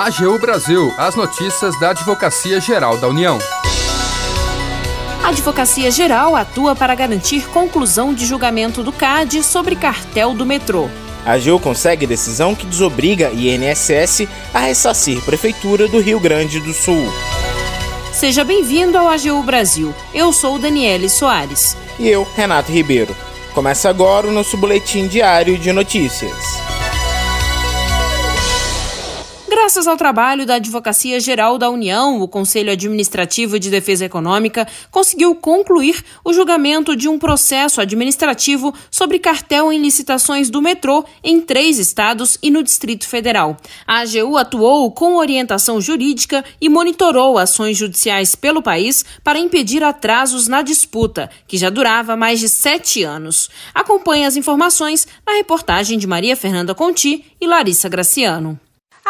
AGU Brasil, as notícias da Advocacia Geral da União. A Advocacia Geral atua para garantir conclusão de julgamento do CAD sobre cartel do metrô. A AGU consegue decisão que desobriga a INSS a ressarcir Prefeitura do Rio Grande do Sul. Seja bem-vindo ao AGU Brasil. Eu sou Daniele Soares. E eu, Renato Ribeiro. Começa agora o nosso boletim diário de notícias. Graças ao trabalho da Advocacia Geral da União, o Conselho Administrativo de Defesa Econômica conseguiu concluir o julgamento de um processo administrativo sobre cartel em licitações do metrô em três estados e no Distrito Federal. A AGU atuou com orientação jurídica e monitorou ações judiciais pelo país para impedir atrasos na disputa, que já durava mais de sete anos. Acompanhe as informações na reportagem de Maria Fernanda Conti e Larissa Graciano.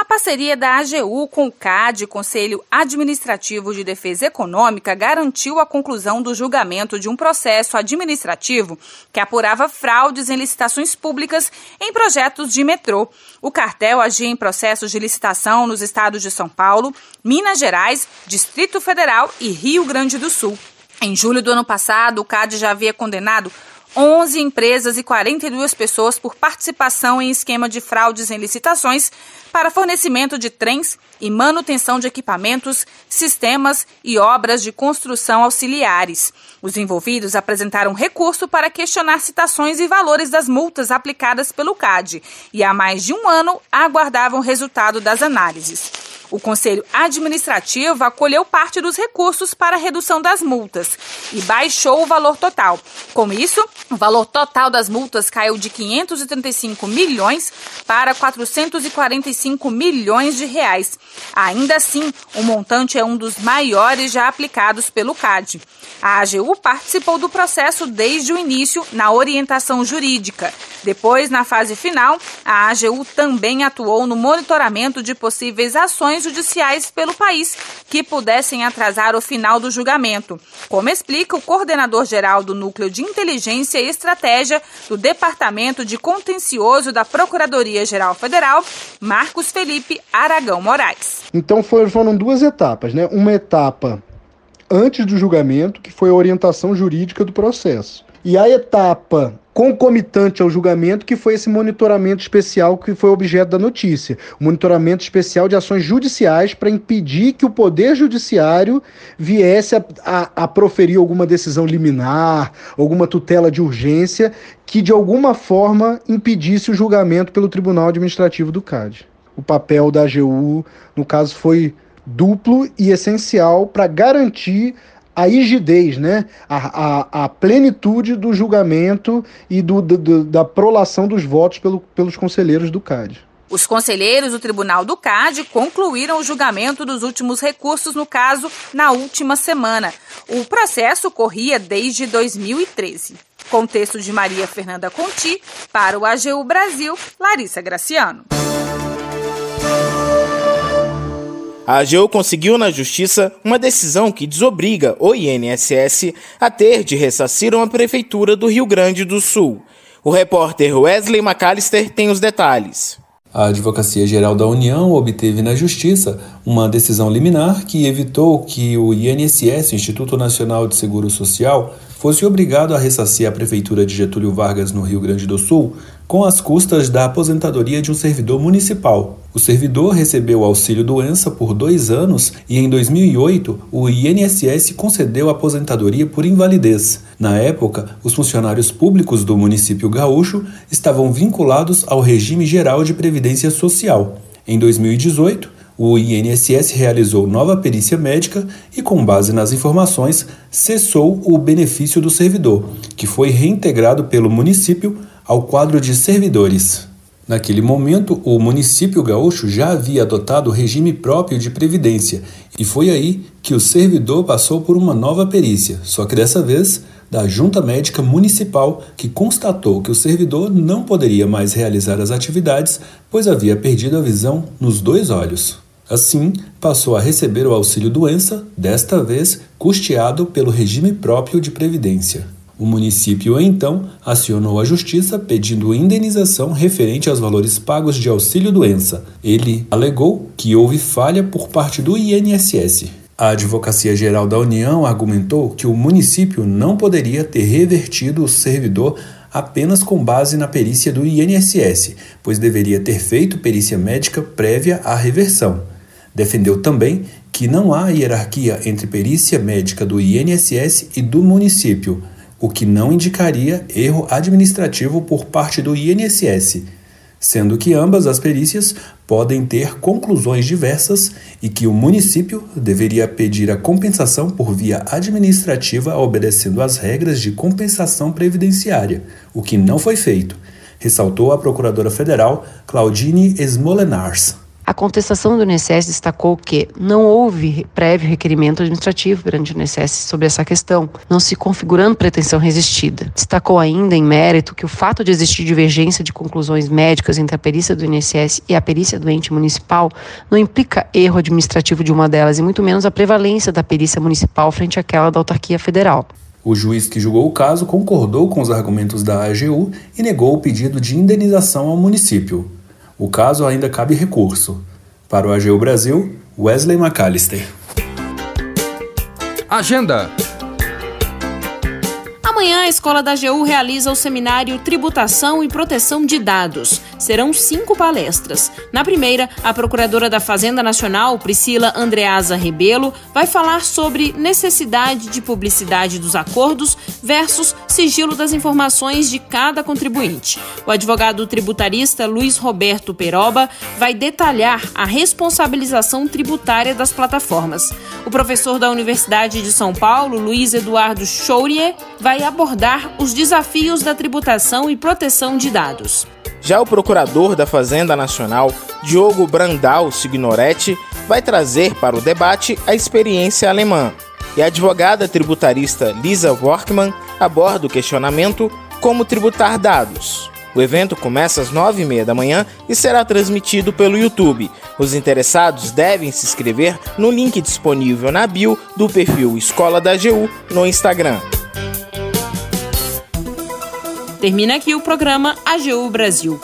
A parceria da AGU com o CAD, Conselho Administrativo de Defesa Econômica, garantiu a conclusão do julgamento de um processo administrativo que apurava fraudes em licitações públicas em projetos de metrô. O cartel agia em processos de licitação nos estados de São Paulo, Minas Gerais, Distrito Federal e Rio Grande do Sul. Em julho do ano passado, o CAD já havia condenado 11 empresas e 42 pessoas por participação em esquema de fraudes em licitações para fornecimento de trens e manutenção de equipamentos, sistemas e obras de construção auxiliares. Os envolvidos apresentaram recurso para questionar citações e valores das multas aplicadas pelo CAD e há mais de um ano aguardavam o resultado das análises. O Conselho Administrativo acolheu parte dos recursos para a redução das multas e baixou o valor total. Com isso, o valor total das multas caiu de 535 milhões para 445 milhões de reais. Ainda assim, o montante é um dos maiores já aplicados pelo CAD. A AGU participou do processo desde o início na orientação jurídica. Depois, na fase final, a AGU também atuou no monitoramento de possíveis ações judiciais pelo país que pudessem atrasar o final do julgamento, como explica o coordenador-geral do Núcleo de Inteligência e Estratégia do Departamento de Contencioso da Procuradoria-Geral Federal, Marcos Felipe Aragão Moraes. Então foram duas etapas, né? Uma etapa antes do julgamento, que foi a orientação jurídica do processo. E a etapa concomitante ao julgamento, que foi esse monitoramento especial que foi objeto da notícia. Monitoramento especial de ações judiciais para impedir que o Poder Judiciário viesse a, a, a, proferir alguma decisão liminar, alguma tutela de urgência, que de alguma forma impedisse o julgamento pelo Tribunal Administrativo do CAD. O papel da AGU, no caso, foi duplo e essencial para garantir a rigidez, né? a, a, a plenitude do julgamento e do, do, da prolação dos votos pelo, pelos conselheiros do CAD. Os conselheiros do Tribunal do CAD concluíram o julgamento dos últimos recursos no caso na última semana. O processo corria desde 2013. Contexto de Maria Fernanda Conti, para o AGU Brasil, Larissa Graciano. A AGU conseguiu na Justiça uma decisão que desobriga o INSS a ter de ressarcir uma prefeitura do Rio Grande do Sul. O repórter Wesley McAllister tem os detalhes. A Advocacia Geral da União obteve na Justiça uma decisão liminar que evitou que o INSS, Instituto Nacional de Seguro Social, fosse obrigado a ressarcir a Prefeitura de Getúlio Vargas, no Rio Grande do Sul, com as custas da aposentadoria de um servidor municipal. O servidor recebeu auxílio doença por dois anos e, em 2008, o INSS concedeu aposentadoria por invalidez. Na época, os funcionários públicos do município gaúcho estavam vinculados ao regime geral de previdência social. Em 2018, o INSS realizou nova perícia médica e, com base nas informações, cessou o benefício do servidor, que foi reintegrado pelo município ao quadro de servidores. Naquele momento, o município gaúcho já havia adotado o regime próprio de previdência, e foi aí que o servidor passou por uma nova perícia, só que dessa vez da Junta Médica Municipal, que constatou que o servidor não poderia mais realizar as atividades, pois havia perdido a visão nos dois olhos. Assim, passou a receber o auxílio-doença, desta vez custeado pelo regime próprio de previdência. O município então acionou a justiça pedindo indenização referente aos valores pagos de auxílio-doença. Ele alegou que houve falha por parte do INSS. A Advocacia Geral da União argumentou que o município não poderia ter revertido o servidor apenas com base na perícia do INSS, pois deveria ter feito perícia médica prévia à reversão. Defendeu também que não há hierarquia entre perícia médica do INSS e do município o que não indicaria erro administrativo por parte do INSS, sendo que ambas as perícias podem ter conclusões diversas e que o município deveria pedir a compensação por via administrativa obedecendo às regras de compensação previdenciária, o que não foi feito, ressaltou a procuradora federal Claudine Smolenars. A contestação do INSS destacou que não houve prévio requerimento administrativo perante o INSS sobre essa questão, não se configurando pretensão resistida. Destacou ainda, em mérito, que o fato de existir divergência de conclusões médicas entre a perícia do INSS e a perícia do ente municipal não implica erro administrativo de uma delas, e muito menos a prevalência da perícia municipal frente àquela da autarquia federal. O juiz que julgou o caso concordou com os argumentos da AGU e negou o pedido de indenização ao município. O caso ainda cabe recurso. Para o AGU Brasil, Wesley McAllister. Agenda Amanhã, a Escola da AGU realiza o seminário Tributação e Proteção de Dados. Serão cinco palestras. Na primeira, a Procuradora da Fazenda Nacional, Priscila Andreasa Rebelo, vai falar sobre necessidade de publicidade dos acordos versus sigilo das informações de cada contribuinte. O advogado tributarista Luiz Roberto Peroba vai detalhar a responsabilização tributária das plataformas. O professor da Universidade de São Paulo, Luiz Eduardo Chourier, vai abordar os desafios da tributação e proteção de dados. Já o procurador da Fazenda Nacional, Diogo Brandal Signoretti, vai trazer para o debate a experiência alemã. E a advogada tributarista Lisa Workman aborda o questionamento como tributar dados. O evento começa às nove e meia da manhã e será transmitido pelo YouTube. Os interessados devem se inscrever no link disponível na bio do perfil Escola da AGU no Instagram. Termina aqui o programa AGU Brasil.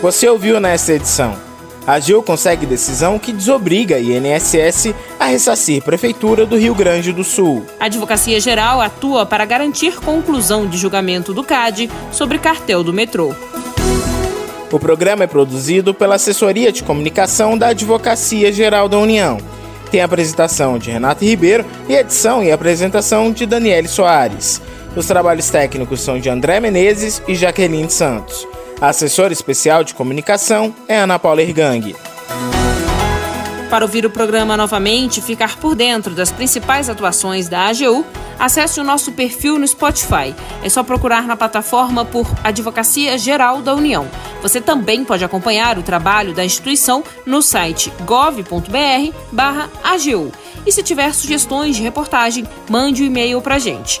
Você ouviu nesta edição. A AGU consegue decisão que desobriga a INSS a ressarcir Prefeitura do Rio Grande do Sul. A Advocacia Geral atua para garantir conclusão de julgamento do CAD sobre cartel do metrô. O programa é produzido pela Assessoria de Comunicação da Advocacia Geral da União. Tem apresentação de Renato Ribeiro e edição e apresentação de Daniele Soares. Os trabalhos técnicos são de André Menezes e Jaqueline Santos. A assessora especial de comunicação é Ana Paula Ergang. Para ouvir o programa novamente e ficar por dentro das principais atuações da AGU, acesse o nosso perfil no Spotify. É só procurar na plataforma por Advocacia Geral da União. Você também pode acompanhar o trabalho da instituição no site gov.br/agu. E se tiver sugestões de reportagem, mande o um e-mail para a gente